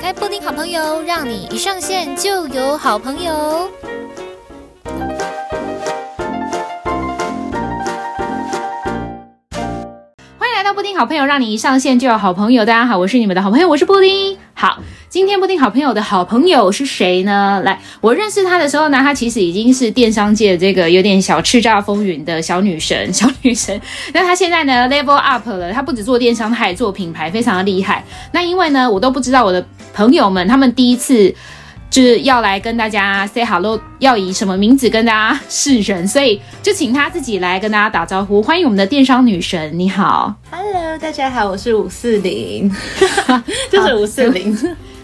开布丁好朋友，让你一上线就有好朋友。布丁好朋友，让你一上线就有好朋友。大家好，我是你们的好朋友，我是布丁。好。今天布丁好朋友的好朋友是谁呢？来，我认识他的时候呢，他其实已经是电商界这个有点小叱咤风云的小女神，小女神。那他现在呢，level up 了，他不只做电商，他还做品牌，非常的厉害。那因为呢，我都不知道我的朋友们他们第一次就是要来跟大家 say hello，要以什么名字跟大家示人，所以就请他自己来跟大家打招呼。欢迎我们的电商女神，你好，Hello，大家好，我是五四零，就是五四零。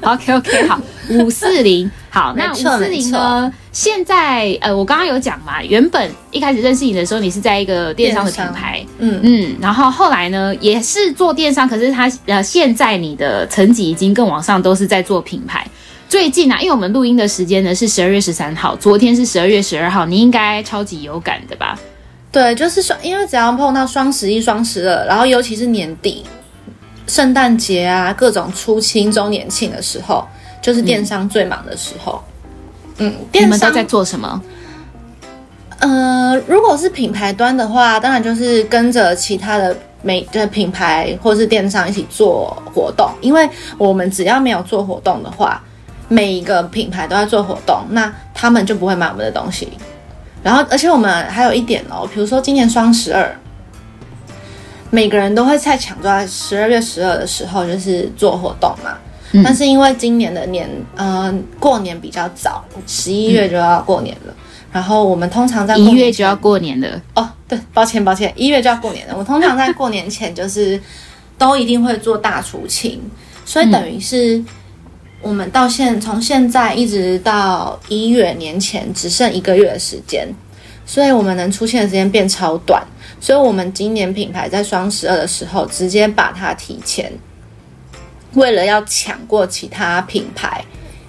OK OK 好，五四零好，那五四零呢？现在呃，我刚刚有讲嘛，原本一开始认识你的时候，你是在一个电商的品牌，嗯嗯，然后后来呢，也是做电商，可是他呃，现在你的层级已经更往上，都是在做品牌。最近啊，因为我们录音的时间呢是十二月十三号，昨天是十二月十二号，你应该超级有感的吧？对，就是说，因为只要碰到双十一、双十二，然后尤其是年底。圣诞节啊，各种出清周年庆的时候，就是电商最忙的时候。嗯，电商你们都在做什么？呃，如果是品牌端的话，当然就是跟着其他的每的品牌或是电商一起做活动。因为我们只要没有做活动的话，每一个品牌都在做活动，那他们就不会买我们的东西。然后，而且我们还有一点哦，比如说今年双十二。每个人都会在抢，在十二月十二的时候就是做活动嘛。嗯、但是因为今年的年，嗯、呃，过年比较早，十一月就要过年了。嗯、然后我们通常在一月就要过年了。哦，对，抱歉抱歉，一月就要过年了。我通常在过年前就是都一定会做大除清，所以等于是我们到现从现在一直到一月年前只剩一个月的时间，所以我们能出现的时间变超短。所以，我们今年品牌在双十二的时候，直接把它提前，为了要抢过其他品牌，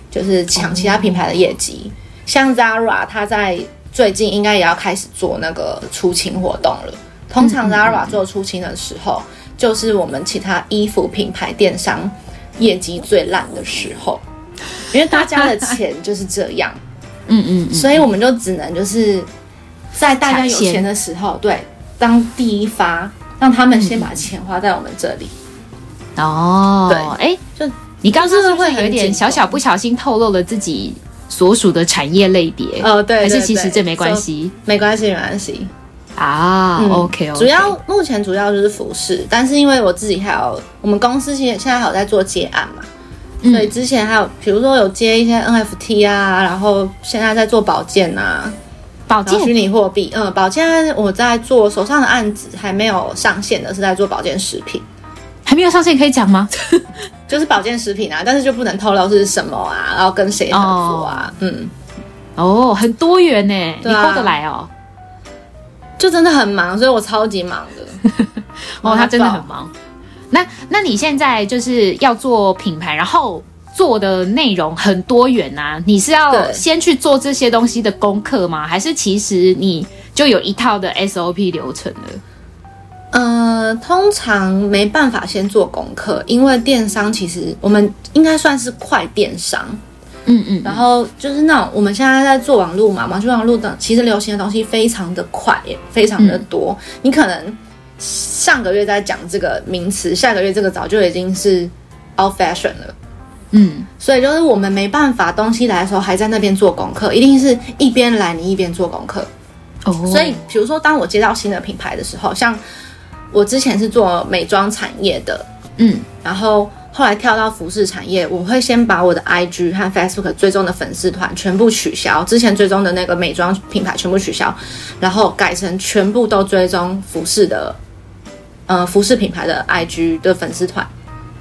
就是抢其他品牌的业绩。Oh. 像 Zara，它在最近应该也要开始做那个出清活动了。通常 Zara 做出清的时候，就是我们其他衣服品牌电商业绩最烂的时候，因为大家的钱就是这样。嗯嗯，所以我们就只能就是在大家有钱的时候，对。当第一发，让他们先把钱花在我们这里。嗯、哦，对，哎、欸，就你刚刚是不是会有点小小不小心透露了自己所属的产业类别？哦，对，对，对，还是其实这没关系，没关系，没关系啊。嗯、OK，, 主要目前主要就是服饰，但是因为我自己还有我们公司现现在还有在做接案嘛，嗯、所以之前还有比如说有接一些 NFT 啊，然后现在在做保健啊。保健虚拟货币，嗯，保健我在做手上的案子还没有上线的，是在做保健食品，还没有上线可以讲吗？就是保健食品啊，但是就不能透露是什么啊，然后跟谁合作啊，哦、嗯，哦，很多元呢，啊、你 hold 得来哦，就真的很忙，所以我超级忙的，哦，他真的很忙，那那你现在就是要做品牌，然后。做的内容很多元啊，你是要先去做这些东西的功课吗？还是其实你就有一套的 SOP 流程了？呃，通常没办法先做功课，因为电商其实我们应该算是快电商，嗯，嗯嗯，然后就是那种我们现在在做网络嘛，网际网络的其实流行的东西非常的快，也非常的多，嗯、你可能上个月在讲这个名词，下个月这个早就已经是 out fashion 了。嗯，所以就是我们没办法，东西来的时候还在那边做功课，一定是一边来你一边做功课。哦，所以比如说当我接到新的品牌的时候，像我之前是做美妆产业的，嗯，然后后来跳到服饰产业，我会先把我的 IG 和 Facebook 追踪的粉丝团全部取消，之前追踪的那个美妆品牌全部取消，然后改成全部都追踪服饰的，呃，服饰品牌的 IG 的粉丝团。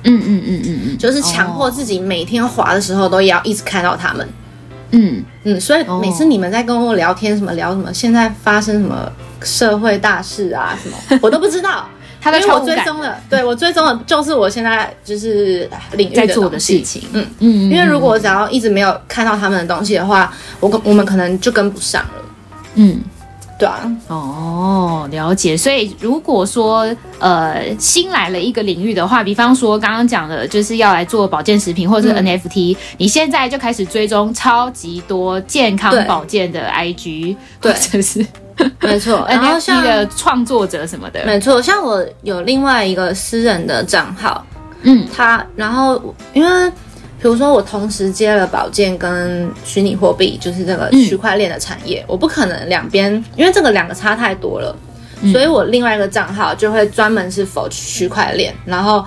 嗯嗯嗯嗯嗯，嗯嗯就是强迫自己每天滑的时候都要一直看到他们。嗯嗯，所以每次你们在跟我聊天，什么聊什么，现在发生什么社会大事啊什么，我都不知道。他因为我追踪了，对我追踪了，就是我现在就是领域在做的事情。嗯。嗯，因为如果我只要一直没有看到他们的东西的话，我我们可能就跟不上了。嗯，对啊，哦，了解。所以如果说呃新来了一个领域的话，比方说刚刚讲的，就是要来做保健食品或者是 NFT，、嗯、你现在就开始追踪超级多健康保健的 IG，对，就是 没错。然后像的创作者什么的，没错。像我有另外一个私人的账号，嗯，他然后因为。比如说，我同时接了保健跟虚拟货币，就是这个区块链的产业，嗯、我不可能两边，因为这个两个差太多了，嗯、所以我另外一个账号就会专门是否区块链，然后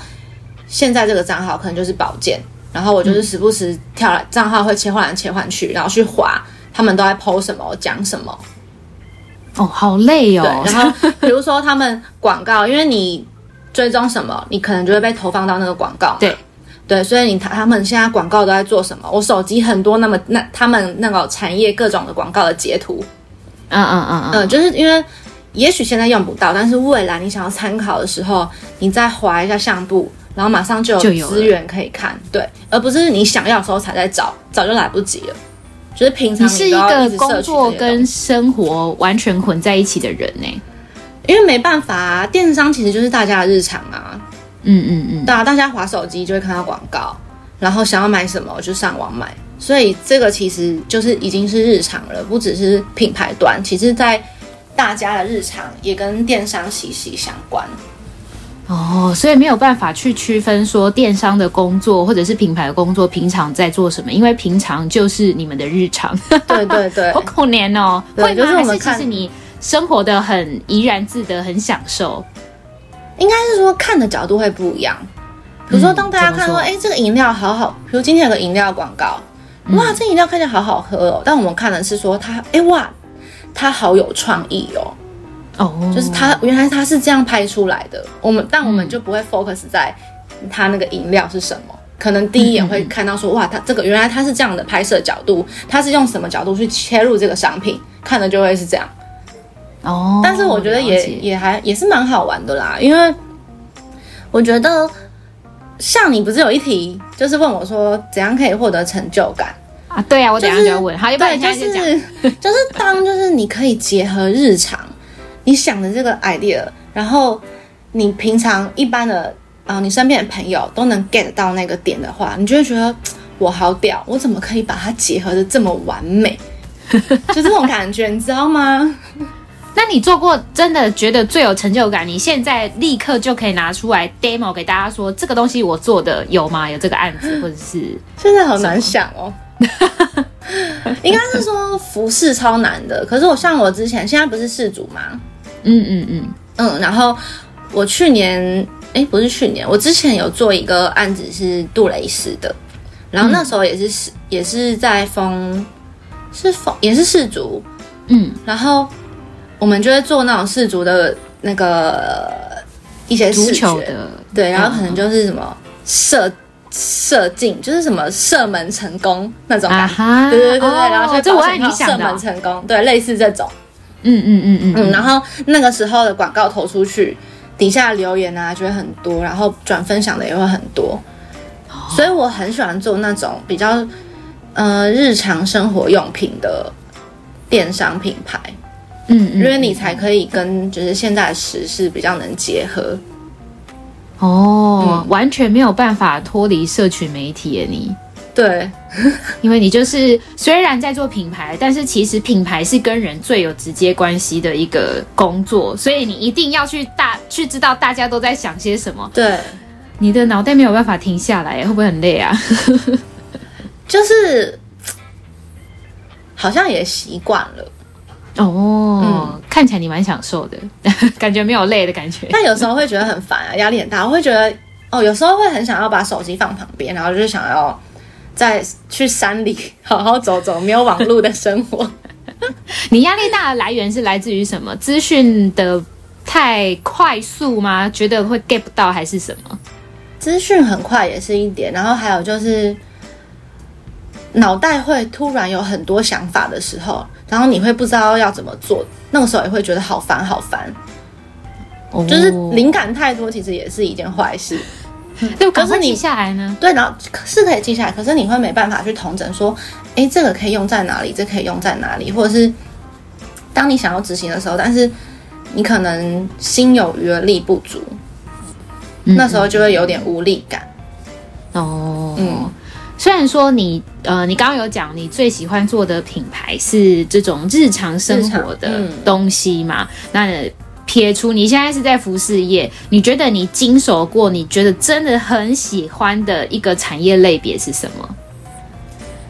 现在这个账号可能就是保健，然后我就是时不时跳来账号会切换来切换去，然后去划他们都在 po 什么，讲什么。哦，好累哦。对，然后 比如说他们广告，因为你追踪什么，你可能就会被投放到那个广告。对。对，所以你他他们现在广告都在做什么？我手机很多，那么那他们那个产业各种的广告的截图，嗯嗯嗯嗯，嗯，就是因为也许现在用不到，但是未来你想要参考的时候，你再划一下相簿，然后马上就有资源可以看，对，而不是你想要的时候才在找，早就来不及了。就是平常你，你是一个工作跟生活完全混在一起的人呢，因为没办法啊，电商其实就是大家的日常啊。嗯嗯嗯，对啊，大家划手机就会看到广告，然后想要买什么就上网买，所以这个其实就是已经是日常了，不只是品牌端，其实在大家的日常也跟电商息息相关。哦，所以没有办法去区分说电商的工作或者是品牌的工作平常在做什么，因为平常就是你们的日常。对对对，好可怜哦，对会吗就是我们看还是其实你生活的很怡然自得，很享受。应该是说看的角度会不一样，比如说当大家看说，哎、嗯，这个饮料好好，比如今天有个饮料广告，哇，这饮料看起来好好喝哦。但我们看的是说它，哎哇，它好有创意哦，哦，就是它原来它是这样拍出来的。我们但我们就不会 focus 在它那个饮料是什么，可能第一眼会看到说，哇，它这个原来它是这样的拍摄角度，它是用什么角度去切入这个商品，看的就会是这样。哦，但是我觉得也也还也是蛮好玩的啦，因为我觉得像你不是有一题就是问我说怎样可以获得成就感啊？对啊，我等下就要问。好，对，就是 就是当就是你可以结合日常你想的这个 idea，然后你平常一般的啊、呃，你身边的朋友都能 get 到那个点的话，你就会觉得 我好屌，我怎么可以把它结合的这么完美？就这种感觉，你知道吗？那你做过真的觉得最有成就感？你现在立刻就可以拿出来 demo 给大家说，这个东西我做的有吗？有这个案子，或者是 现在好难想哦。应该是说服饰超难的。可是我像我之前现在不是试主吗？嗯嗯嗯嗯。然后我去年哎，不是去年，我之前有做一个案子是杜蕾斯的，然后那时候也是试，也是在封，是封也是试组，嗯，然后。我们就会做那种世足的那个一些视觉的，对，然后可能就是什么射射进，就是什么射门成功那种感觉，对对对对，然后就这我爱你想射门成功，对，类似这种，嗯嗯嗯嗯嗯，然后那个时候的广告投出去，底下留言啊就会很多，然后转分享的也会很多，所以我很喜欢做那种比较呃日常生活用品的电商品牌。嗯，因为你才可以跟就是现在的时事比较能结合。哦，嗯、完全没有办法脱离社群媒体耶，你。对，因为你就是虽然在做品牌，但是其实品牌是跟人最有直接关系的一个工作，所以你一定要去大去知道大家都在想些什么。对，你的脑袋没有办法停下来，会不会很累啊？就是 好像也习惯了。哦，嗯、看起来你蛮享受的，感觉没有累的感觉。但有时候会觉得很烦啊，压力很大。我会觉得，哦，有时候会很想要把手机放旁边，然后就是想要再去山里好好走走，没有网络的生活。你压力大的来源是来自于什么？资讯的太快速吗？觉得会 get 不到还是什么？资讯很快也是一点，然后还有就是脑袋会突然有很多想法的时候。然后你会不知道要怎么做，那个时候也会觉得好烦好烦，哦、就是灵感太多，其实也是一件坏事。对，可是你记下来呢？对，然后是可以记下来，可是你会没办法去统整说，哎，这个可以用在哪里？这个、可以用在哪里？或者是当你想要执行的时候，但是你可能心有余而力不足，嗯、那时候就会有点无力感。哦，嗯，虽然说你呃，你刚刚有讲你最喜欢做的品牌是这种日常生活的东西嘛？嗯、那撇除你现在是在服饰业，你觉得你经手过，你觉得真的很喜欢的一个产业类别是什么？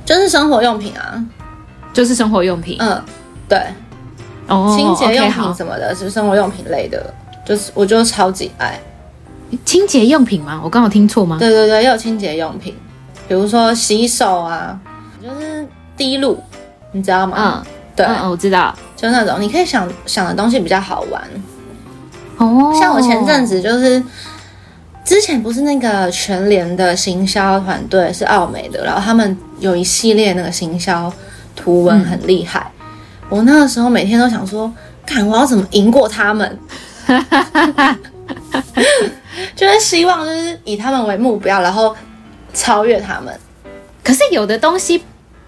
就是生活用品啊，就是生活用品。嗯，对，哦，清洁用品什么的，是生活用品类的，就是我就超级爱。清洁用品吗？我刚好听错吗？对对对，也有清洁用品，比如说洗手啊，就是滴露，你知道吗？嗯，对，嗯，我知道，就那种你可以想想的东西比较好玩。哦，像我前阵子就是之前不是那个全联的行销团队是澳美的，然后他们有一系列那个行销图文很厉害，嗯、我那个时候每天都想说，看我要怎么赢过他们。就是希望，就是以他们为目标，然后超越他们。可是有的东西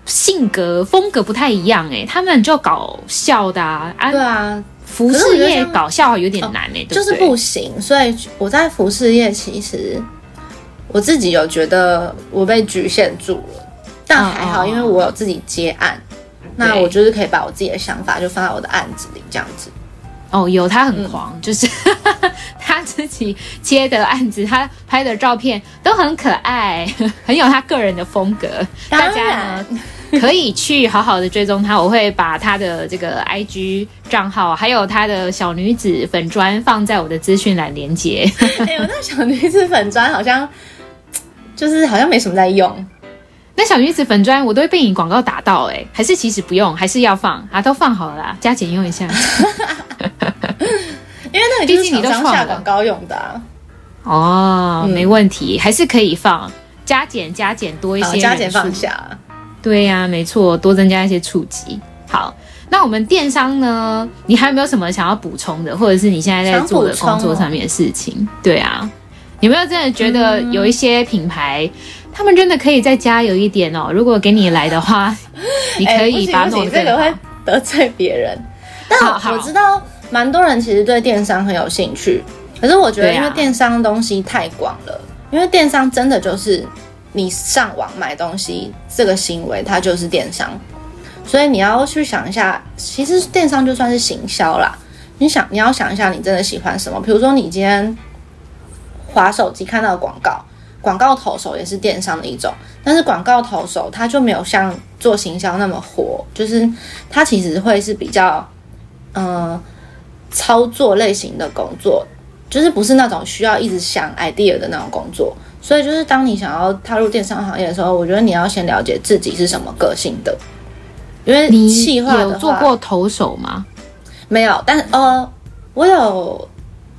性格风格不太一样哎，他们就搞笑的啊。对啊，服饰业搞笑有点难哎，就是不行。所以我在服饰业，其实我自己有觉得我被局限住了，但还好，因为我有自己接案，那我就是可以把我自己的想法就放在我的案子里，这样子。哦，有他很狂，嗯、就是 他自己接的案子，他拍的照片都很可爱，很有他个人的风格。大家呢可以去好好的追踪他，我会把他的这个 IG 账号，还有他的小女子粉砖放在我的资讯栏连接。哎我，那小女子粉砖好像就是好像没什么在用。那小女子粉砖我都会被你广告打到哎、欸，还是其实不用，还是要放啊？都放好了啦，加减用一下。因为那个毕竟你都下广告用的、啊、哦，嗯、没问题，还是可以放加减加减多一些，加减放下。对呀、啊，没错，多增加一些触及。好，那我们电商呢？你还有没有什么想要补充的，或者是你现在在做的工作上面的事情？哦、对啊，有没有真的觉得有一些品牌，嗯、他们真的可以再加油一点哦？如果给你来的话，你可以把弄得更好。这个会得罪别人，但我知道。蛮多人其实对电商很有兴趣，可是我觉得因为电商东西太广了，啊、因为电商真的就是你上网买东西这个行为，它就是电商，所以你要去想一下，其实电商就算是行销啦。你想你要想一下，你真的喜欢什么？比如说你今天划手机看到的广告，广告投手也是电商的一种，但是广告投手它就没有像做行销那么火，就是它其实会是比较嗯。呃操作类型的工作，就是不是那种需要一直想 idea 的那种工作，所以就是当你想要踏入电商行业的时候，我觉得你要先了解自己是什么个性的，因为你有做过投手吗？没有，但呃，我有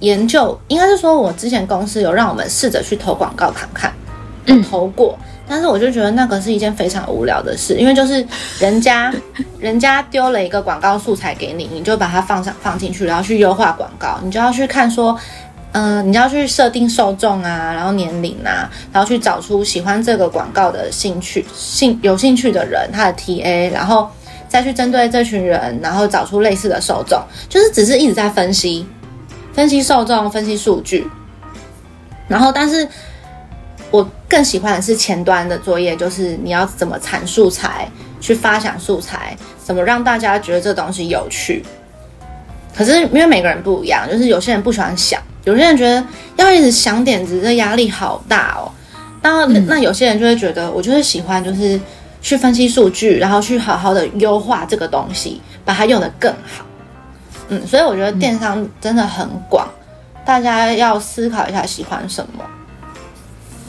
研究，应该是说我之前公司有让我们试着去投广告看看，嗯，投过。但是我就觉得那个是一件非常无聊的事，因为就是人家 人家丢了一个广告素材给你，你就把它放上放进去，然后去优化广告，你就要去看说，嗯、呃，你要去设定受众啊，然后年龄啊，然后去找出喜欢这个广告的兴趣兴有兴趣的人，他的 TA，然后再去针对这群人，然后找出类似的受众，就是只是一直在分析分析受众，分析数据，然后但是。我更喜欢的是前端的作业，就是你要怎么产素材，去发想素材，怎么让大家觉得这东西有趣。可是因为每个人不一样，就是有些人不喜欢想，有些人觉得要一直想点子，这压力好大哦。那那有些人就会觉得，我就是喜欢，就是去分析数据，然后去好好的优化这个东西，把它用得更好。嗯，所以我觉得电商真的很广，大家要思考一下喜欢什么。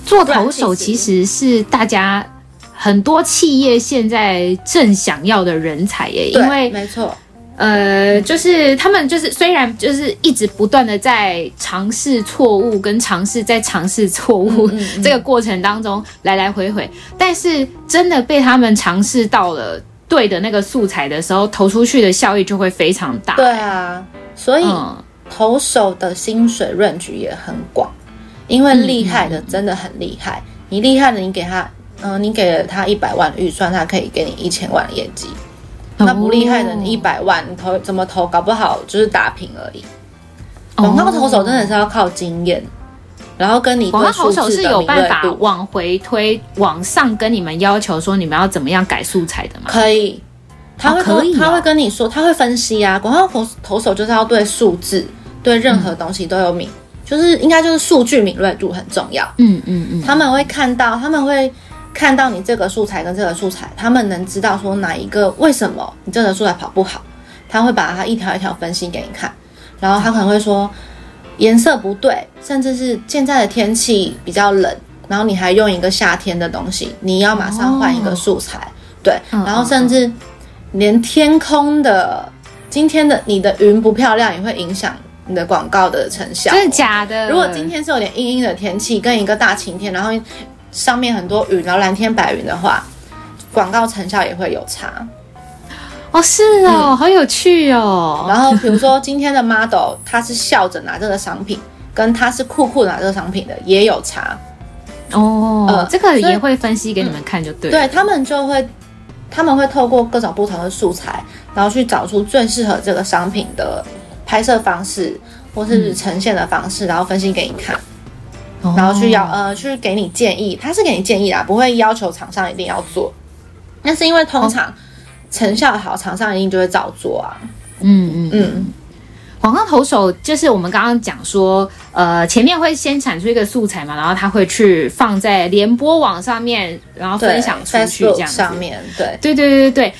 做投手其实是大家很多企业现在正想要的人才耶，因为没错，呃，就是他们就是虽然就是一直不断的在尝试错误跟尝试在尝试错误 这个过程当中来来回回，但是真的被他们尝试到了对的那个素材的时候，投出去的效益就会非常大。对啊，所以投手的薪水 range 也很广。因为厉害的真的很厉害，嗯、你厉害的，你给他，嗯、呃，你给了他一百万的预算，他可以给你一千万的业绩。那不厉害的，你一百万你投怎么投，搞不好就是打平而已。广告投手真的是要靠经验，然后跟你广告投手是有办法往回推，往上跟你们要求说你们要怎么样改素材的吗？可以，他会可以，他会跟你说，他会分析啊。广告投投手就是要对数字，对任何东西都有敏，就是应该就是数据敏锐度很重要。嗯嗯嗯，他们会看到，他们会看到你这个素材跟这个素材，他们能知道说哪一个为什么你这个素材跑不好，他会把它一条一条分析给你看。然后他可能会说颜色不对，甚至是现在的天气比较冷，然后你还用一个夏天的东西，你要马上换一个素材，哦、对，然后甚至连天空的今天的你的云不漂亮，也会影响你的广告的成效。真的假的？如果今天是有点阴阴的天气，跟一个大晴天，然后上面很多雨，然后蓝天白云的话，广告成效也会有差。哦，是哦，嗯、好有趣哦。然后比如说今天的 model，他是笑着拿这个商品，跟他是酷酷拿这个商品的也有差。哦，呃，这个也会分析给你们看就对了。对，他们就会，他们会透过各种不同的素材，然后去找出最适合这个商品的拍摄方式，或是呈现的方式，嗯、然后分析给你看，然后去要呃去给你建议。他是给你建议啦，不会要求厂商一定要做。那是因为通常。哦成效好，厂商一定就会照做啊。嗯嗯嗯，广告投手就是我们刚刚讲说，呃，前面会先产出一个素材嘛，然后他会去放在联播网上面，然后分享出去这样子。上面对对对对对。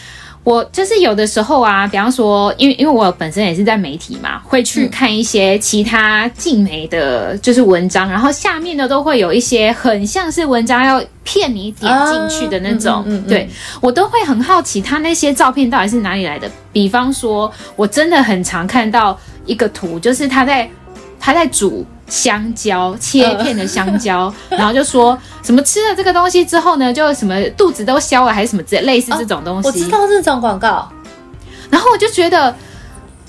我就是有的时候啊，比方说，因为因为我本身也是在媒体嘛，会去看一些其他竞媒的，就是文章，然后下面呢都会有一些很像是文章要骗你点进去的那种，嗯嗯嗯、对我都会很好奇，他那些照片到底是哪里来的。比方说，我真的很常看到一个图，就是他在他在煮。香蕉切片的香蕉，呃、然后就说什么吃了这个东西之后呢，就什么肚子都消了，还是什么之类似这种东西。哦、我知道这种广告，然后我就觉得，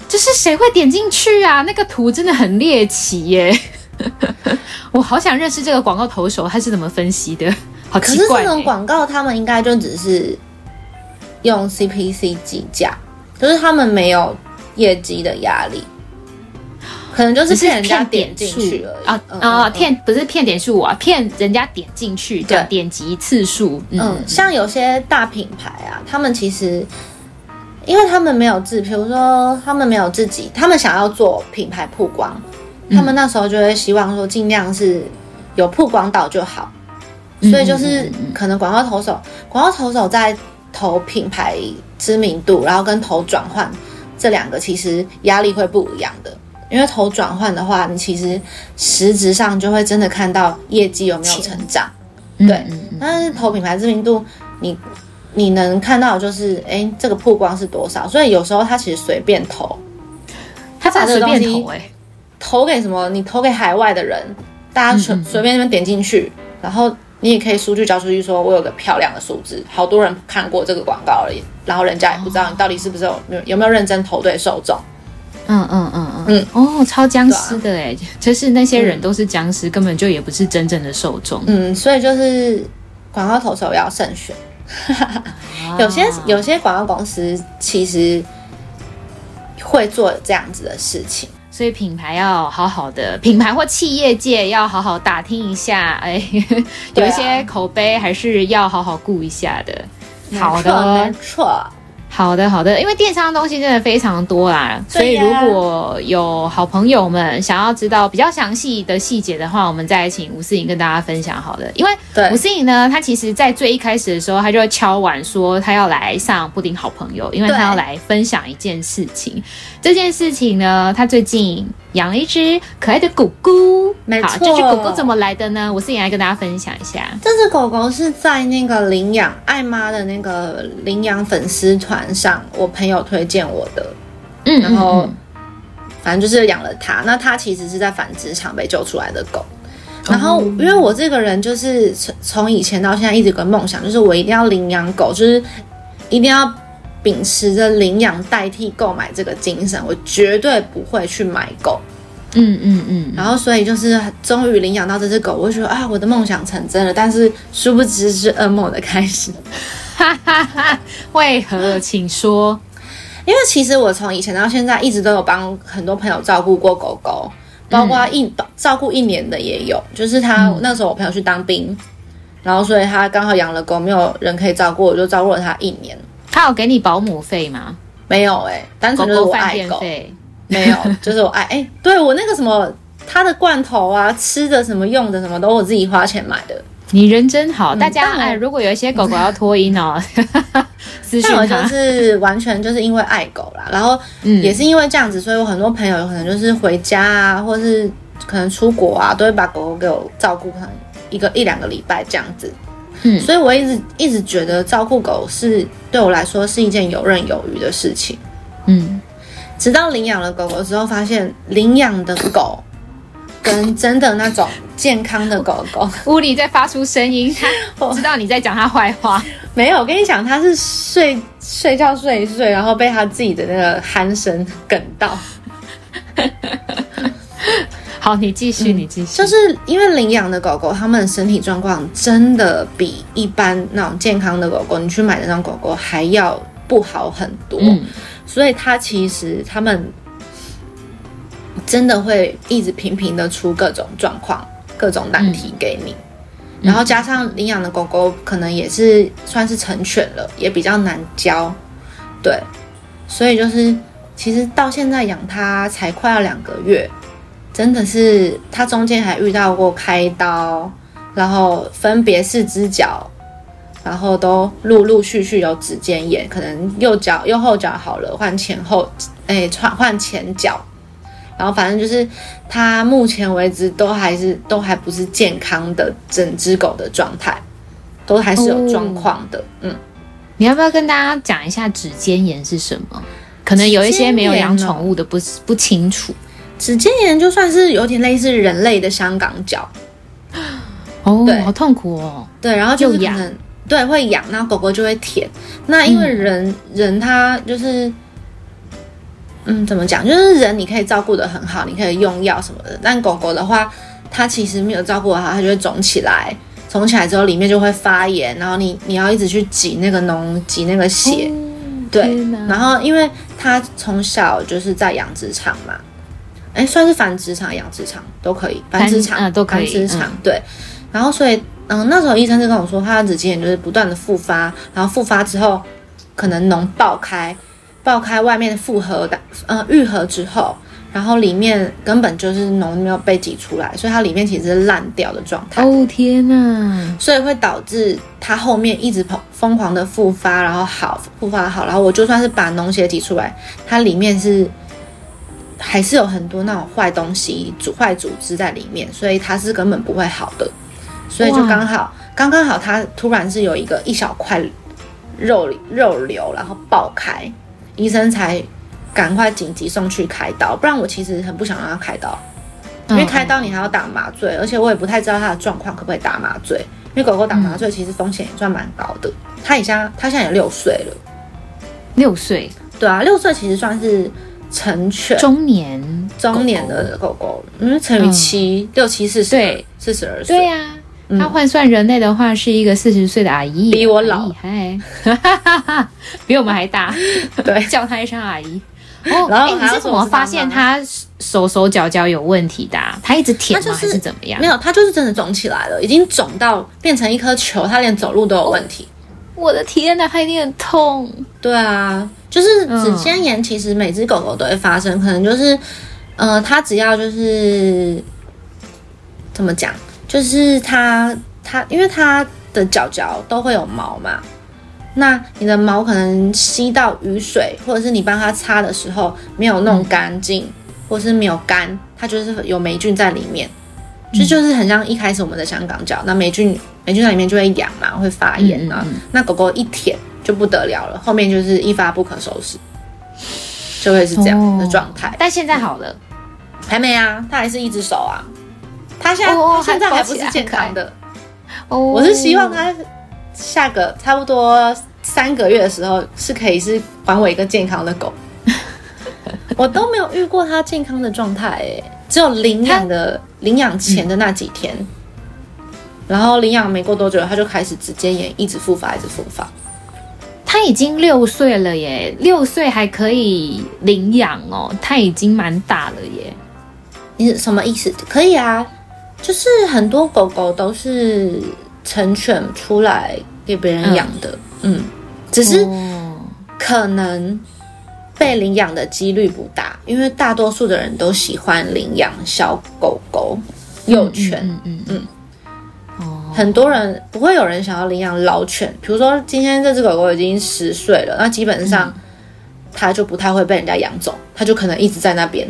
就是谁会点进去啊？那个图真的很猎奇耶！我好想认识这个广告投手，他是怎么分析的？好奇怪。可是这种广告，他们应该就只是用 CPC 计价，就是他们没有业绩的压力。可能就是骗人家点进去而已啊啊！骗不是骗点数啊，骗人家点进去的点击次数。嗯，像有些大品牌啊，他们其实因为他们没有自，比如说他们没有自己，他们想要做品牌曝光，他们那时候就会希望说尽量是有曝光到就好。所以就是可能广告投手，广告投手在投品牌知名度，然后跟投转换这两个其实压力会不一样的。因为投转换的话，你其实实质上就会真的看到业绩有没有成长，钱对。嗯嗯、但是投品牌知名度，你你能看到就是，哎，这个曝光是多少？所以有时候他其实随便投，他把这个东西投给什么？你投给海外的人，大家随随便那边点进去，然后你也可以数据交出去，说我有个漂亮的数字，好多人看过这个广告而已，然后人家也不知道你到底是不是有没有有没有认真投对受众。嗯嗯嗯嗯嗯哦，超僵尸的哎，啊、就是那些人都是僵尸，嗯、根本就也不是真正的受众。嗯，所以就是广告投手要慎选。有些有些广告公司其实会做这样子的事情，所以品牌要好好的，品牌或企业界要好好打听一下，哎，有一些口碑还是要好好顾一下的。好的，没错。好的，好的，因为电商的东西真的非常多啦，所以如果有好朋友们想要知道比较详细的细节的话，我们再请吴思颖跟大家分享好了。因为吴思颖呢，她其实在最一开始的时候，她就会敲碗说她要来上布丁好朋友，因为她要来分享一件事情。这件事情呢，他最近养了一只可爱的狗狗。没错，这只狗狗怎么来的呢？我是也来跟大家分享一下。这只狗狗是在那个领养爱妈的那个领养粉丝团上，我朋友推荐我的。嗯，然后嗯嗯反正就是养了它。那它其实是在繁殖场被救出来的狗。然后因为我这个人就是从从以前到现在一直有个梦想，就是我一定要领养狗，就是一定要。秉持着领养代替购买这个精神，我绝对不会去买狗。嗯嗯嗯。然后，所以就是终于领养到这只狗，我就觉得啊，我的梦想成真了。但是殊不知是噩梦的开始。哈哈哈为何？请说。因为其实我从以前到现在一直都有帮很多朋友照顾过狗狗，包括一、嗯、照顾一年的也有。就是他、嗯、那时候我朋友去当兵，然后所以他刚好养了狗，没有人可以照顾，我就照顾了他一年。他有给你保姆费吗？没有哎、欸，单纯就是我爱狗。狗狗没有，就是我爱哎、欸，对我那个什么，他的罐头啊，吃的什么用的什么，都我自己花钱买的。你人真好，嗯、大家哎，如果有一些狗狗要脱音哦，私讯我就是完全就是因为爱狗啦，然后也是因为这样子，所以我很多朋友有可能就是回家啊，或是可能出国啊，都会把狗狗给我照顾，可能一个一两个礼拜这样子。嗯，所以我一直一直觉得照顾狗是对我来说是一件游刃有余的事情。嗯，直到领养了狗狗之后，发现领养的狗。跟真的那种健康的狗狗，屋里在发出声音，我知道你在讲他坏话。没有，我跟你讲，他是睡睡觉睡一睡，然后被他自己的那个鼾声 梗到。好，你继续，你继续。就是因为领养的狗狗，它们的身体状况真的比一般那种健康的狗狗，你去买的那种狗狗还要不好很多。嗯，所以它其实它们。真的会一直频频的出各种状况、各种难题给你，嗯、然后加上领养的狗狗可能也是算是成犬了，也比较难教，对，所以就是其实到现在养它才快要两个月，真的是它中间还遇到过开刀，然后分别四只脚，然后都陆陆续续有指尖炎，可能右脚右后脚好了，换前后，哎，换换前脚。然后反正就是，它目前为止都还是都还不是健康的整只狗的状态，都还是有状况的。哦、嗯，你要不要跟大家讲一下指尖炎是什么？可能有一些没有养宠物的不不清楚。指尖炎就算是有点类似人类的香港脚。哦，对，好痛苦哦。对，然后就可能对会痒，然后狗狗就会舔。那因为人、嗯、人他就是。嗯，怎么讲？就是人你可以照顾的很好，你可以用药什么的。但狗狗的话，它其实没有照顾好，它就会肿起来。肿起来之后，里面就会发炎，然后你你要一直去挤那个脓，挤那个血。哦、对。然后，因为它从小就是在养殖场嘛，哎，算是繁殖场、养殖场都可以，繁殖场、嗯、都可以。繁殖场、嗯、对。然后，所以，嗯，那时候医生就跟我说，他的指尖炎就是不断的复发，然后复发之后可能脓爆开。爆开外面的复合的，呃，愈合之后，然后里面根本就是脓没有被挤出来，所以它里面其实是烂掉的状态。哦天呐！所以会导致它后面一直疯疯狂的复发，然后好复发好，然后我就算是把脓血挤出来，它里面是还是有很多那种坏东西、组坏组织在里面，所以它是根本不会好的。所以就刚好刚刚好，它突然是有一个一小块肉肉瘤，然后爆开。医生才赶快紧急送去开刀，不然我其实很不想让他开刀，因为开刀你还要打麻醉，而且我也不太知道他的状况可不可以打麻醉，因为狗狗打麻醉其实风险也算蛮高的。他以前他现在也六岁了，六岁，对啊，六岁其实算是成犬，中年中年的狗狗，嗯，乘以七六七四十，对，四十二岁，对呀。他换算人类的话，是一个四十岁的阿姨，比我老，嗨，比我们还大。对，叫他一声阿姨。哦，然后、欸、你是怎么发现他手手脚脚有问题的、啊？他一直舔吗？就是、还是怎么样？没有，他就是真的肿起来了，已经肿到变成一颗球，他连走路都有问题。我的天哪，他一定很痛。对啊，就是指尖炎，其实每只狗狗都会发生，可能就是，呃，它只要就是怎么讲？就是它，它，因为它的脚脚都会有毛嘛，那你的毛可能吸到雨水，或者是你帮它擦的时候没有弄干净，嗯、或是没有干，它就是有霉菌在里面，这就，就是很像一开始我们的香港脚，那霉菌霉菌在里面就会痒嘛，会发炎啊，嗯嗯嗯，那狗狗一舔就不得了了，后面就是一发不可收拾，就会是这样的状态。哦、但现在好了，还没啊，它还是一只手啊。它现在，oh, 他现在还不是健康的。哦，oh. 我是希望它下个差不多三个月的时候是可以是还我一个健康的狗。我都没有遇过它健康的状态，哎，只有领养的领养前的那几天，嗯、然后领养没过多久，他就开始指尖炎，一直复发，一直复发。他已经六岁了耶，六岁还可以领养哦，他已经蛮大了耶。你是什么意思？可以啊，就是很多狗狗都是成犬出来给别人养的，嗯，嗯，只是可能被领养的几率不大，因为大多数的人都喜欢领养小狗狗、幼犬，嗯嗯嗯。嗯嗯很多人不会有人想要领养老犬，比如说今天这只狗狗已经十岁了，那基本上它就不太会被人家养走，它就可能一直在那边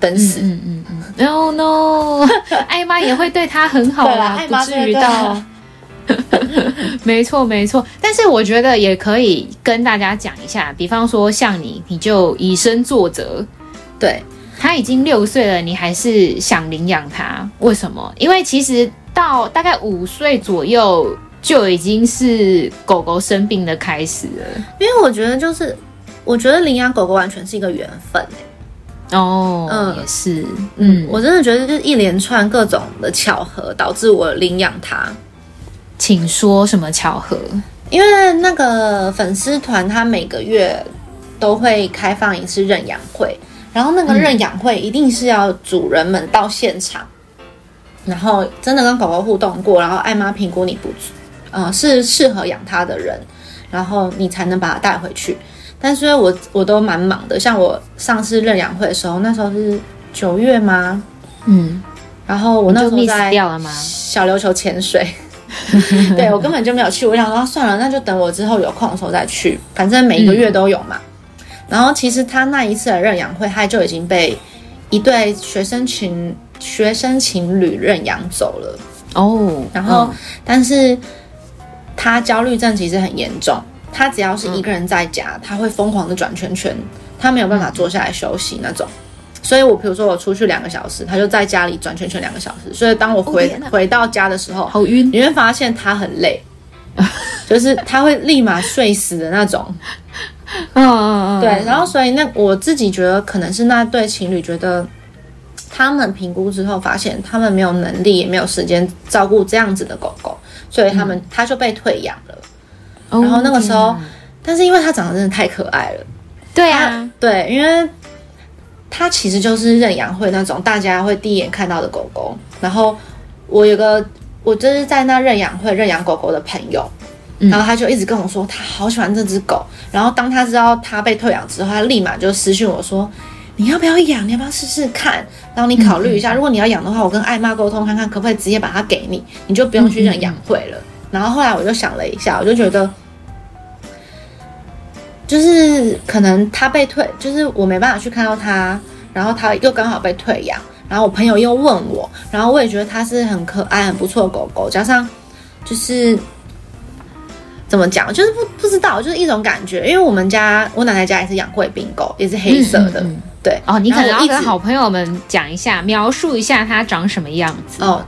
等死。嗯嗯嗯。No no，爱妈也会对它很好啦，不至于到。没错没错，但是我觉得也可以跟大家讲一下，比方说像你，你就以身作则，对，它已经六岁了，你还是想领养它，为什么？因为其实。到大概五岁左右就已经是狗狗生病的开始了，因为我觉得就是，我觉得领养狗狗完全是一个缘分哦，嗯，也是，嗯，我真的觉得就是一连串各种的巧合导致我领养它。请说什么巧合？因为那个粉丝团，它每个月都会开放一次认养会，然后那个认养会一定是要主人们到现场。然后真的跟狗狗互动过，然后爱妈评估你不，呃，是适合养它的人，然后你才能把它带回去。但是我我都蛮忙的，像我上次认养会的时候，那时候是九月吗？嗯，然后我那时候在小琉球潜水，对，我根本就没有去。我想说算了，那就等我之后有空的时候再去，反正每一个月都有嘛。嗯、然后其实他那一次的认养会，他就已经被一对学生群。学生情侣认养走了哦，然后、嗯、但是他焦虑症其实很严重，他只要是一个人在家，嗯、他会疯狂的转圈圈，他没有办法坐下来休息那种。所以我比如说我出去两个小时，他就在家里转圈圈两个小时。所以当我回、哦、回到家的时候，好晕，你会发现他很累，就是他会立马睡死的那种。嗯嗯嗯，对。然后所以那我自己觉得可能是那对情侣觉得。他们评估之后发现，他们没有能力，也没有时间照顾这样子的狗狗，所以他们、嗯、他就被退养了。然后那个时候，哦、但是因为他长得真的太可爱了，对啊，对，因为他其实就是认养会那种大家会第一眼看到的狗狗。然后我有个，我就是在那认养会认养狗狗的朋友，嗯、然后他就一直跟我说他好喜欢这只狗。然后当他知道他被退养之后，他立马就私讯我说。你要不要养？你要不要试试看？然后你考虑一下，嗯、如果你要养的话，我跟艾妈沟通看看，可不可以直接把它给你，你就不用去认养会了。嗯、然后后来我就想了一下，我就觉得，就是可能他被退，就是我没办法去看到他，然后他又刚好被退养，然后我朋友又问我，然后我也觉得它是很可爱、很不错的狗狗，加上就是。怎么讲？就是不不知道，就是一种感觉。因为我们家我奶奶家也是养贵宾狗，也是黑色的。嗯嗯嗯、对哦，你可能要跟好朋友们讲一下，描述一下它长什么样子哦。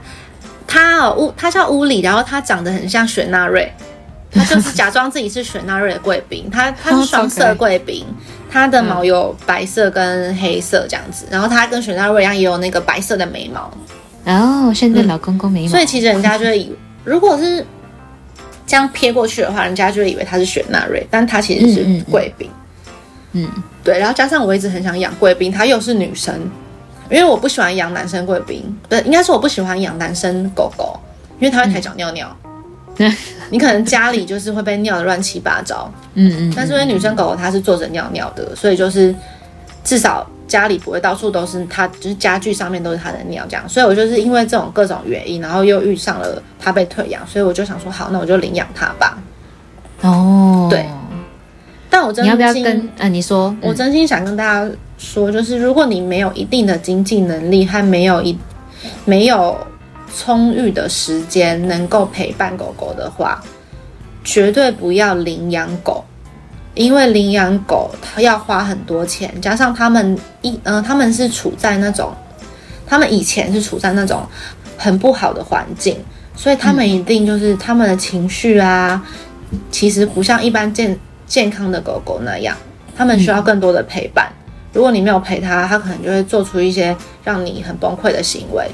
它哦乌，它叫乌里，然后它长得很像雪纳瑞，它就是假装自己是雪纳瑞的贵宾。它它是双色贵宾，它的毛有白色跟黑色这样子。然后它跟雪纳瑞一样，也有那个白色的眉毛。哦，现在老公公眉毛、嗯。所以其实人家就会以为，如果是。这样撇过去的话，人家就会以为它是雪纳瑞，但它其实是贵宾。嗯，嗯，对。然后加上我一直很想养贵宾，它又是女生，因为我不喜欢养男生贵宾，不，应该是我不喜欢养男生狗狗，因为它会抬脚尿尿。嗯、你可能家里就是会被尿的乱七八糟。嗯，嗯嗯。但是因为女生狗狗它是坐着尿尿的，所以就是至少。家里不会到处都是它，就是家具上面都是它的尿这样，所以我就是因为这种各种原因，然后又遇上了他被退养，所以我就想说，好，那我就领养它吧。哦，对。但我真心，你要不要跟呃，你说，嗯、我真心想跟大家说，就是如果你没有一定的经济能力，还没有一没有充裕的时间能够陪伴狗狗的话，绝对不要领养狗。因为领养狗，它要花很多钱，加上他们一嗯、呃，他们是处在那种，他们以前是处在那种很不好的环境，所以他们一定就是他们的情绪啊，其实不像一般健健康的狗狗那样，他们需要更多的陪伴。如果你没有陪他，他可能就会做出一些让你很崩溃的行为。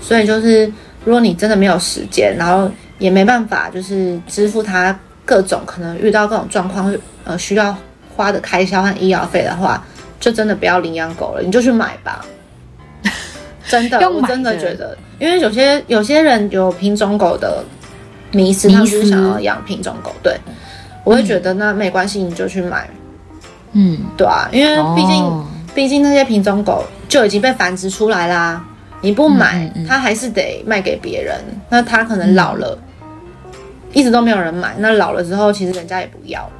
所以就是，如果你真的没有时间，然后也没办法，就是支付他。各种可能遇到各种状况，呃，需要花的开销和医药费的话，就真的不要领养狗了，你就去买吧。真的，的我真的 觉得，因为有些有些人有品种狗的迷思，他们就是想要养品种狗。对，我会觉得那没关系，你就去买。嗯，对啊，因为毕竟、哦、毕竟那些品种狗就已经被繁殖出来啦，你不买，它、嗯、还是得卖给别人。那它可能老了，嗯、一直都没有人买，那老了之后，其实人家也不要了。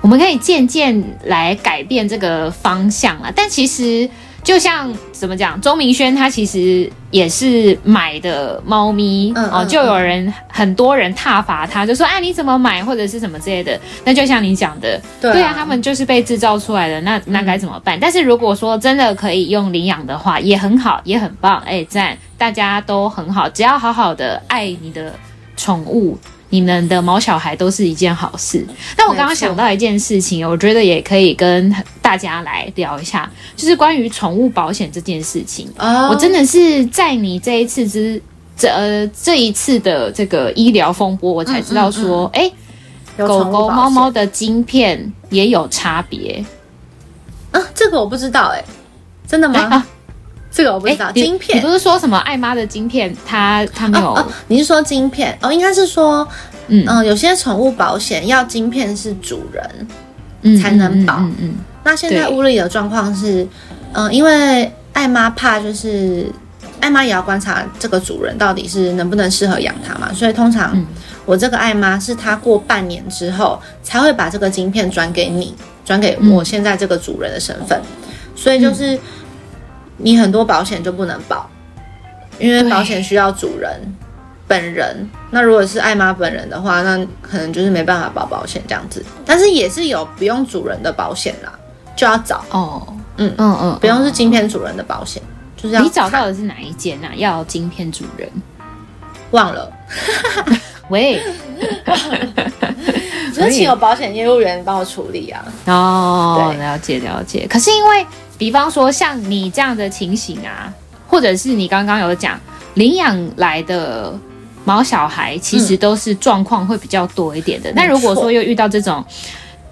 我们可以渐渐来改变这个方向啊，但其实。就像怎么讲，钟明轩他其实也是买的猫咪哦，就有人很多人挞伐他，就说哎，你怎么买或者是什么之类的。那就像你讲的，对啊，对啊，他们就是被制造出来的，那那该怎么办？嗯、但是如果说真的可以用领养的话，也很好，也很棒，哎，赞，大家都很好，只要好好的爱你的宠物。你们的毛小孩都是一件好事。那我刚刚想到一件事情，我觉得也可以跟大家来聊一下，就是关于宠物保险这件事情。Oh. 我真的是在你这一次之这呃这一次的这个医疗风波，我才知道说，哎、嗯嗯嗯，狗狗、猫猫的晶片也有差别。啊，这个我不知道、欸，哎，真的吗？啊这个我不知道，晶片，你不是说什么爱妈的晶片，它它没有、哦哦？你是说晶片？哦，应该是说，嗯有些宠物保险要晶片是主人才能保。嗯，那现在屋里的状况是，嗯、呃，因为爱妈怕就是爱妈也要观察这个主人到底是能不能适合养它嘛，所以通常我这个爱妈是它过半年之后才会把这个晶片转给你，转给我现在这个主人的身份，嗯、所以就是。你很多保险就不能保，因为保险需要主人本人。那如果是爱妈本人的话，那可能就是没办法保保险这样子。但是也是有不用主人的保险啦，就要找哦。嗯嗯嗯，不用是晶片主人的保险，就是要你找到的是哪一间啊？要晶片主人？忘了。喂，只是请有保险业务员帮我处理啊。哦，了解了解。可是因为。比方说像你这样的情形啊，或者是你刚刚有讲领养来的毛小孩，其实都是状况会比较多一点的。那、嗯、如果说又遇到这种，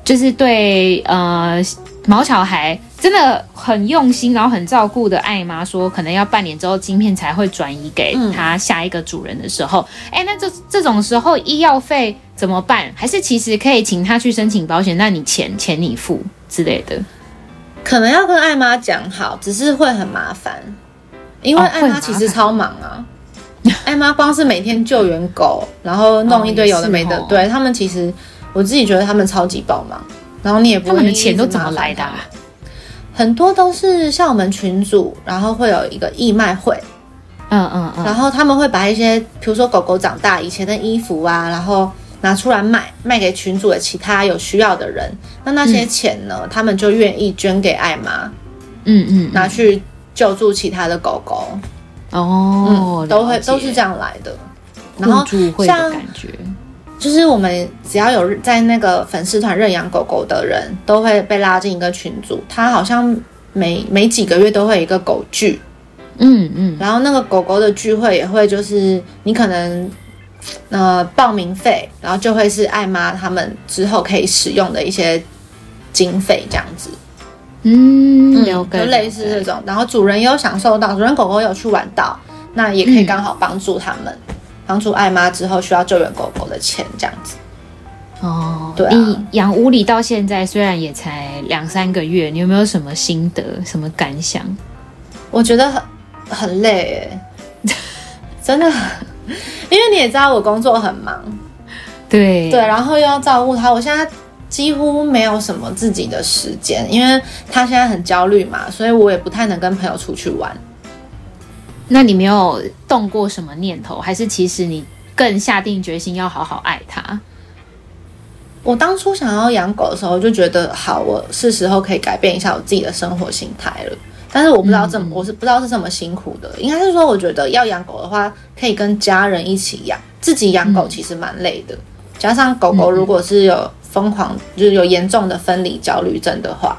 就是对呃毛小孩真的很用心，然后很照顾的爱妈说，可能要半年之后晶片才会转移给他下一个主人的时候，哎、嗯，那这这种时候医药费怎么办？还是其实可以请他去申请保险，那你钱钱你付之类的。可能要跟艾妈讲好，只是会很麻烦，因为艾妈其实超忙啊。哦、爱妈光是每天救援狗，然后弄一堆有的没的，对他们其实我自己觉得他们超级爆忙。然后你也不会，他们的钱都怎么来的、啊？很多都是像我们群组，然后会有一个义卖会，嗯嗯嗯，然后他们会把一些，比如说狗狗长大以前的衣服啊，然后。拿出来卖，卖给群组的其他有需要的人。那那些钱呢？嗯、他们就愿意捐给爱妈，嗯嗯，拿去救助其他的狗狗。哦，嗯、都会都是这样来的。然后像感觉，就是我们只要有在那个粉丝团认养狗狗的人，都会被拉进一个群组。他好像每每几个月都会有一个狗聚，嗯嗯。然后那个狗狗的聚会也会，就是你可能。呃，报名费，然后就会是爱妈他们之后可以使用的一些经费这样子，嗯，嗯，就类似这种，然后主人也有享受到，主人狗狗有去玩到，那也可以刚好帮助他们，帮、嗯、助爱妈之后需要救援狗狗的钱这样子。哦，对啊，你养屋里到现在虽然也才两三个月，你有没有什么心得、什么感想？我觉得很很累，真的。因为你也知道我工作很忙，对对，然后又要照顾他，我现在几乎没有什么自己的时间，因为他现在很焦虑嘛，所以我也不太能跟朋友出去玩。那你没有动过什么念头，还是其实你更下定决心要好好爱他？我当初想要养狗的时候，就觉得好，我是时候可以改变一下我自己的生活心态了。但是我不知道这么，嗯、我是不知道是这么辛苦的。应该是说，我觉得要养狗的话，可以跟家人一起养。自己养狗其实蛮累的，嗯、加上狗狗如果是有疯狂，嗯、就是有严重的分离焦虑症的话，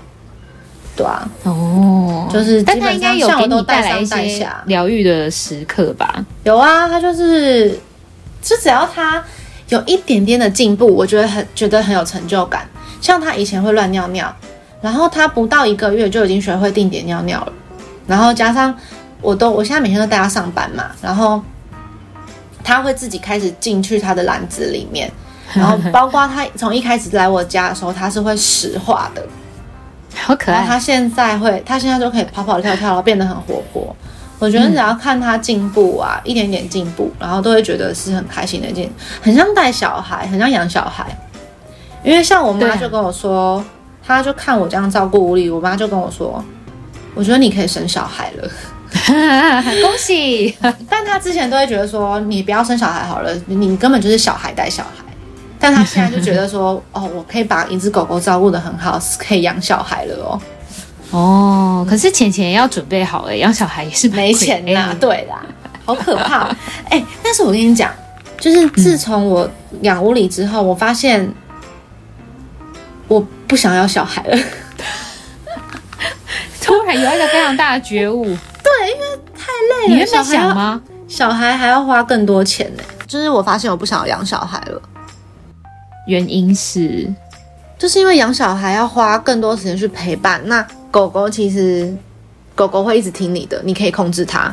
对啊，哦，就是但它应该有给你带来一些疗愈的时刻吧。有啊，它就是，就只要它有一点点的进步，我觉得很觉得很有成就感。像它以前会乱尿尿，然后他不到一个月就已经学会定点尿尿了。然后加上我都我现在每天都带他上班嘛，然后他会自己开始进去他的篮子里面，然后包括他从一开始来我家的时候，他是会石化的，好可爱。他现在会，他现在就可以跑跑跳跳，变得很活泼。我觉得只要看他进步啊，嗯、一点点进步，然后都会觉得是很开心的一件，很像带小孩，很像养小孩。因为像我妈就跟我说，她就看我这样照顾无理，我妈就跟我说，我觉得你可以生小孩了，恭喜！但他之前都会觉得说，你不要生小孩好了，你根本就是小孩带小孩。但他现在就觉得说，哦，我可以把一只狗狗照顾得很好，是可以养小孩了哦。哦，可是钱钱要准备好了，养小孩也是没钱呐、啊，对啦，好可怕哎！但是我跟你讲，就是自从我养屋里之后，我发现我不想要小孩了，突然有一个非常大的觉悟。对，因为太累了。你原本想吗？小孩还要花更多钱呢。就是我发现我不想要养小孩了，原因是，就是因为养小孩要花更多时间去陪伴那。狗狗其实，狗狗会一直听你的，你可以控制它。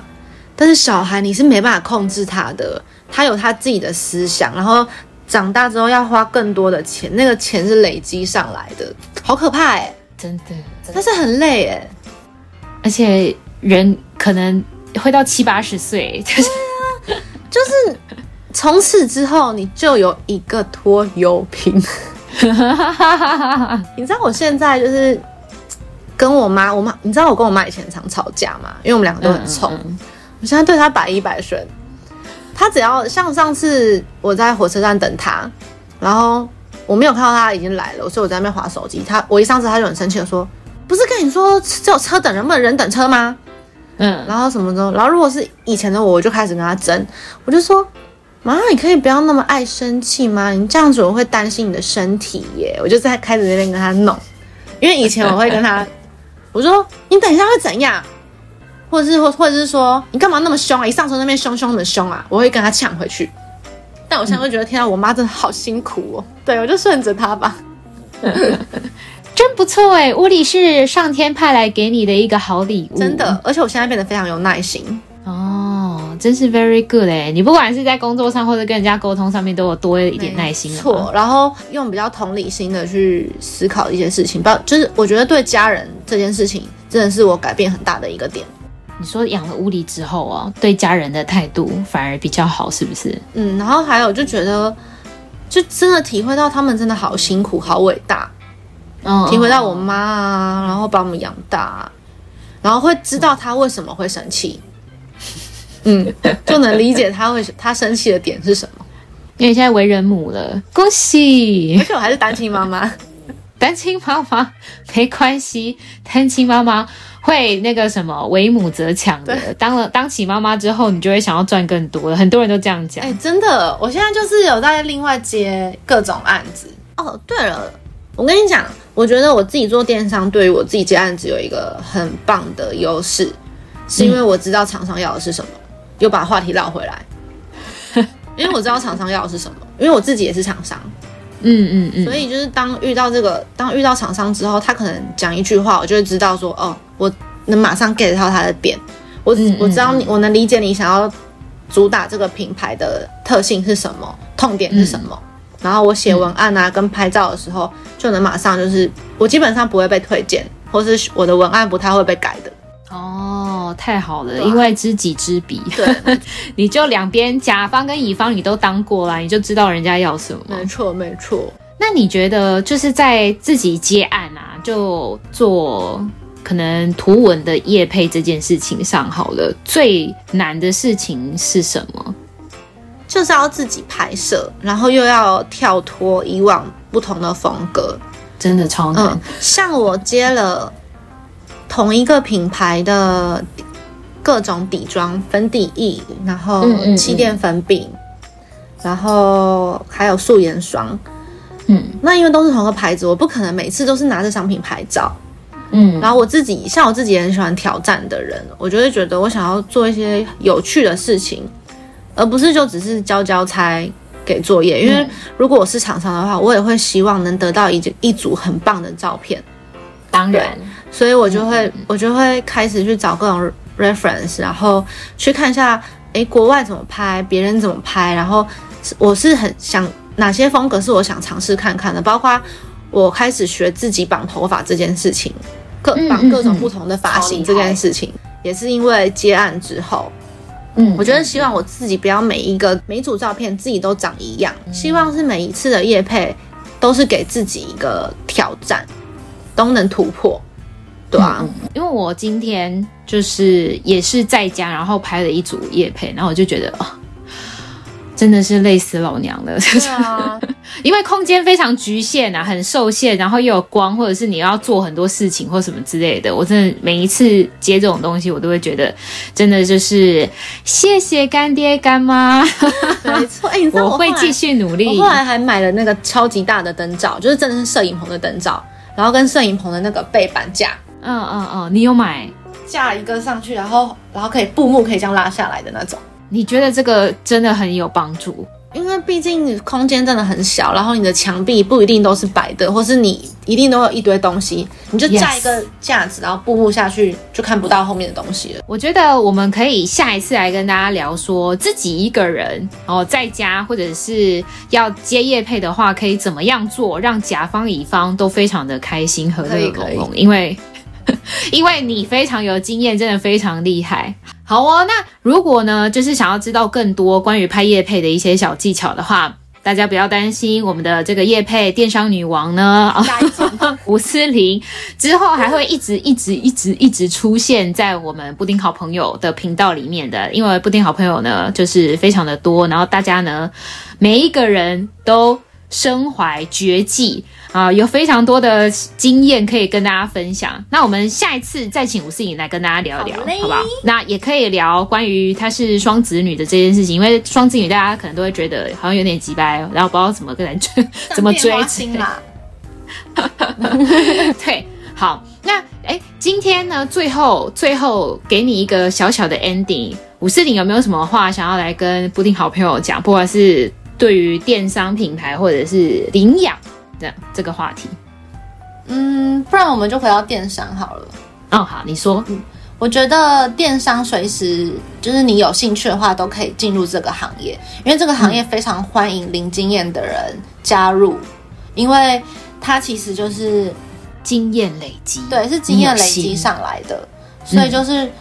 但是小孩你是没办法控制他的，他有他自己的思想，然后长大之后要花更多的钱，那个钱是累积上来的，好可怕哎、欸，真的，但是很累哎、欸，而且人可能会到七八十岁，就是、啊、就是从此之后你就有一个拖油瓶，你知道我现在就是。跟我妈，我妈，你知道我跟我妈以前常吵架吗？因为我们两个都很冲。嗯嗯、我现在对她百依百顺。她只要像上次我在火车站等他，然后我没有看到他已经来了，所以我在那边划手机。他我一上车，他就很生气的说：“不是跟你说只有车等人，不能人等车吗？”嗯，然后什么的。然后如果是以前的我，我就开始跟他争。我就说：“妈，你可以不要那么爱生气吗？你这样子我会担心你的身体耶。”我就在开始那边跟他弄，因为以前我会跟他。我说你等一下会怎样，或者是或或者是说你干嘛那么凶啊？一上车那边凶凶的凶啊！我会跟他抢回去。但我现在会觉得，天啊，我妈真的好辛苦哦。对，我就顺着她吧。真不错哎，屋里是上天派来给你的一个好礼物，真的。而且我现在变得非常有耐心哦，真是 very good 哎。你不管是在工作上或者跟人家沟通上面，都有多一点耐心。错，然后用比较同理心的去思考一些事情，不，就是我觉得对家人。这件事情真的是我改变很大的一个点。你说养了乌狸之后啊，对家人的态度反而比较好，是不是？嗯，然后还有就觉得，就真的体会到他们真的好辛苦、好伟大。嗯，体会到我妈啊，然后把我们养大，然后会知道他为什么会生气。嗯，就能理解他会他生气的点是什么。因为现在为人母了，恭喜！而且我还是单亲妈妈。单亲妈妈没关系，单亲妈妈会那个什么，为母则强的。当了当起妈妈之后，你就会想要赚更多的。很多人都这样讲。哎、欸，真的，我现在就是有在另外接各种案子。哦，对了，我跟你讲，我觉得我自己做电商，对于我自己接案子有一个很棒的优势，是因为我知道厂商要的是什么，又把话题绕回来。因为我知道厂商要的是什么，因为我自己也是厂商。嗯嗯嗯，所以就是当遇到这个，当遇到厂商之后，他可能讲一句话，我就会知道说，哦，我能马上 get 到他的点，我嗯嗯嗯我知道你，我能理解你想要主打这个品牌的特性是什么，痛点是什么，嗯、然后我写文案啊跟拍照的时候，就能马上就是，我基本上不会被推荐，或是我的文案不太会被改的。哦，太好了，啊、因为知己知彼，对，你就两边甲方跟乙方你都当过啦，你就知道人家要什么。没错，没错。那你觉得就是在自己接案啊，就做可能图文的业配这件事情上，好了，最难的事情是什么？就是要自己拍摄，然后又要跳脱以往不同的风格，真的超难。嗯，像我接了。同一个品牌的各种底妆、粉底液，然后气垫粉饼，嗯嗯嗯，然后还有素颜霜。嗯，那因为都是同一个牌子，我不可能每次都是拿着商品拍照。嗯，然后我自己像我自己也很喜欢挑战的人，我就会觉得我想要做一些有趣的事情，而不是就只是交交差给作业，因为如果我是厂商的话，我也会希望能得到一一组很棒的照片。当然，所以我就会、嗯、我就会开始去找各种 reference，然后去看一下，诶，国外怎么拍，别人怎么拍，然后我是很想哪些风格是我想尝试看看的，包括我开始学自己绑头发这件事情，各绑各种不同的发型这件事情，也是因为接案之后。嗯，我觉得希望我自己不要每一个每一组照片自己都长一样，希望是每一次的夜配都是给自己一个挑战，都能突破，对啊，因为我今天就是也是在家，然后拍了一组夜配，然后我就觉得哦。真的是累死老娘了，因为空间非常局限啊，很受限，然后又有光，或者是你要做很多事情或什么之类的。我真的每一次接这种东西，我都会觉得真的就是谢谢干爹干妈。没错，哎、欸，我会继续努力。我后来还买了那个超级大的灯罩，就是真的是摄影棚的灯罩，然后跟摄影棚的那个背板架。嗯嗯嗯，你有买架一个上去，然后然后可以布幕可以这样拉下来的那种。你觉得这个真的很有帮助？因为毕竟空间真的很小，然后你的墙壁不一定都是白的，或是你一定都有一堆东西，你就架一个架子，然后布幕下去就看不到后面的东西了。我觉得我们可以下一次来跟大家聊，说自己一个人哦在家，或者是要接业配的话，可以怎么样做，让甲方乙方都非常的开心和乐融融，因为。因为你非常有经验，真的非常厉害。好哦，那如果呢，就是想要知道更多关于拍夜配的一些小技巧的话，大家不要担心，我们的这个夜配电商女王呢，吴思玲之后还会一直一直一直一直出现在我们布丁好朋友的频道里面的。因为布丁好朋友呢，就是非常的多，然后大家呢，每一个人都身怀绝技。啊，有非常多的经验可以跟大家分享。那我们下一次再请吴思颖来跟大家聊一聊，好，好不好？那也可以聊关于她是双子女的这件事情，因为双子女大家可能都会觉得好像有点急掰，然后不知道怎么跟人追，怎么追星啦。对，好，那哎、欸，今天呢，最后最后给你一个小小的 ending，吴思颖有没有什么话想要来跟布丁好朋友讲？不管是对于电商品牌，或者是领养。这样这个话题，嗯，不然我们就回到电商好了。哦，好，你说。嗯，我觉得电商随时就是你有兴趣的话，都可以进入这个行业，因为这个行业非常欢迎零经验的人加入，嗯，因为它其实就是经验累积，对，是经验累积上来的，所以就是，嗯，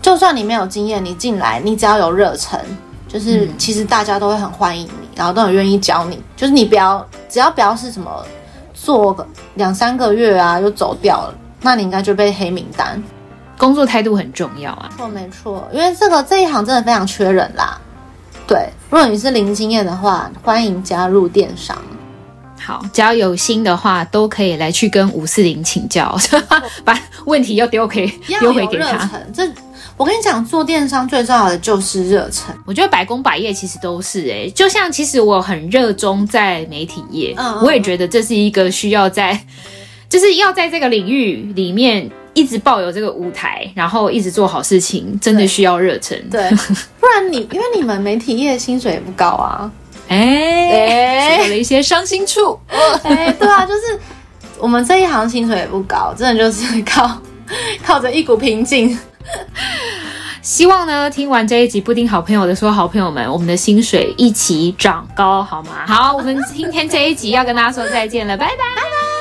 就算你没有经验，你进来，你只要有热忱，就是其实大家都会很欢迎你。然后都很愿意教你，就是你不要，只要不要是什么做个两三个月啊就走掉了，那你应该就被黑名单。工作态度很重要啊。错，没错，因为这个这一行真的非常缺人啦。对，如果你是零经验的话，欢迎加入电商。好，只要有心的话，都可以来去跟五四零请教，把问题又丢给丢回给他。这。我跟你讲，做电商最重要的就是热忱。我觉得百工百业其实都是哎、欸，就像其实我很热衷在媒体业，嗯，我也觉得这是一个需要在，就是要在这个领域里面一直抱有这个舞台，然后一直做好事情，真的需要热忱。对，不然你 因为你们媒体业薪水也不高啊，哎哎，有了一些伤心处。哎，对啊，就是我们这一行薪水也不高，真的就是靠靠着一股拼劲。希望呢，听完这一集布丁好朋友的所有，好朋友们，我们的薪水一起长高，好吗？好，我们今天这一集要跟大家说再见了，拜拜。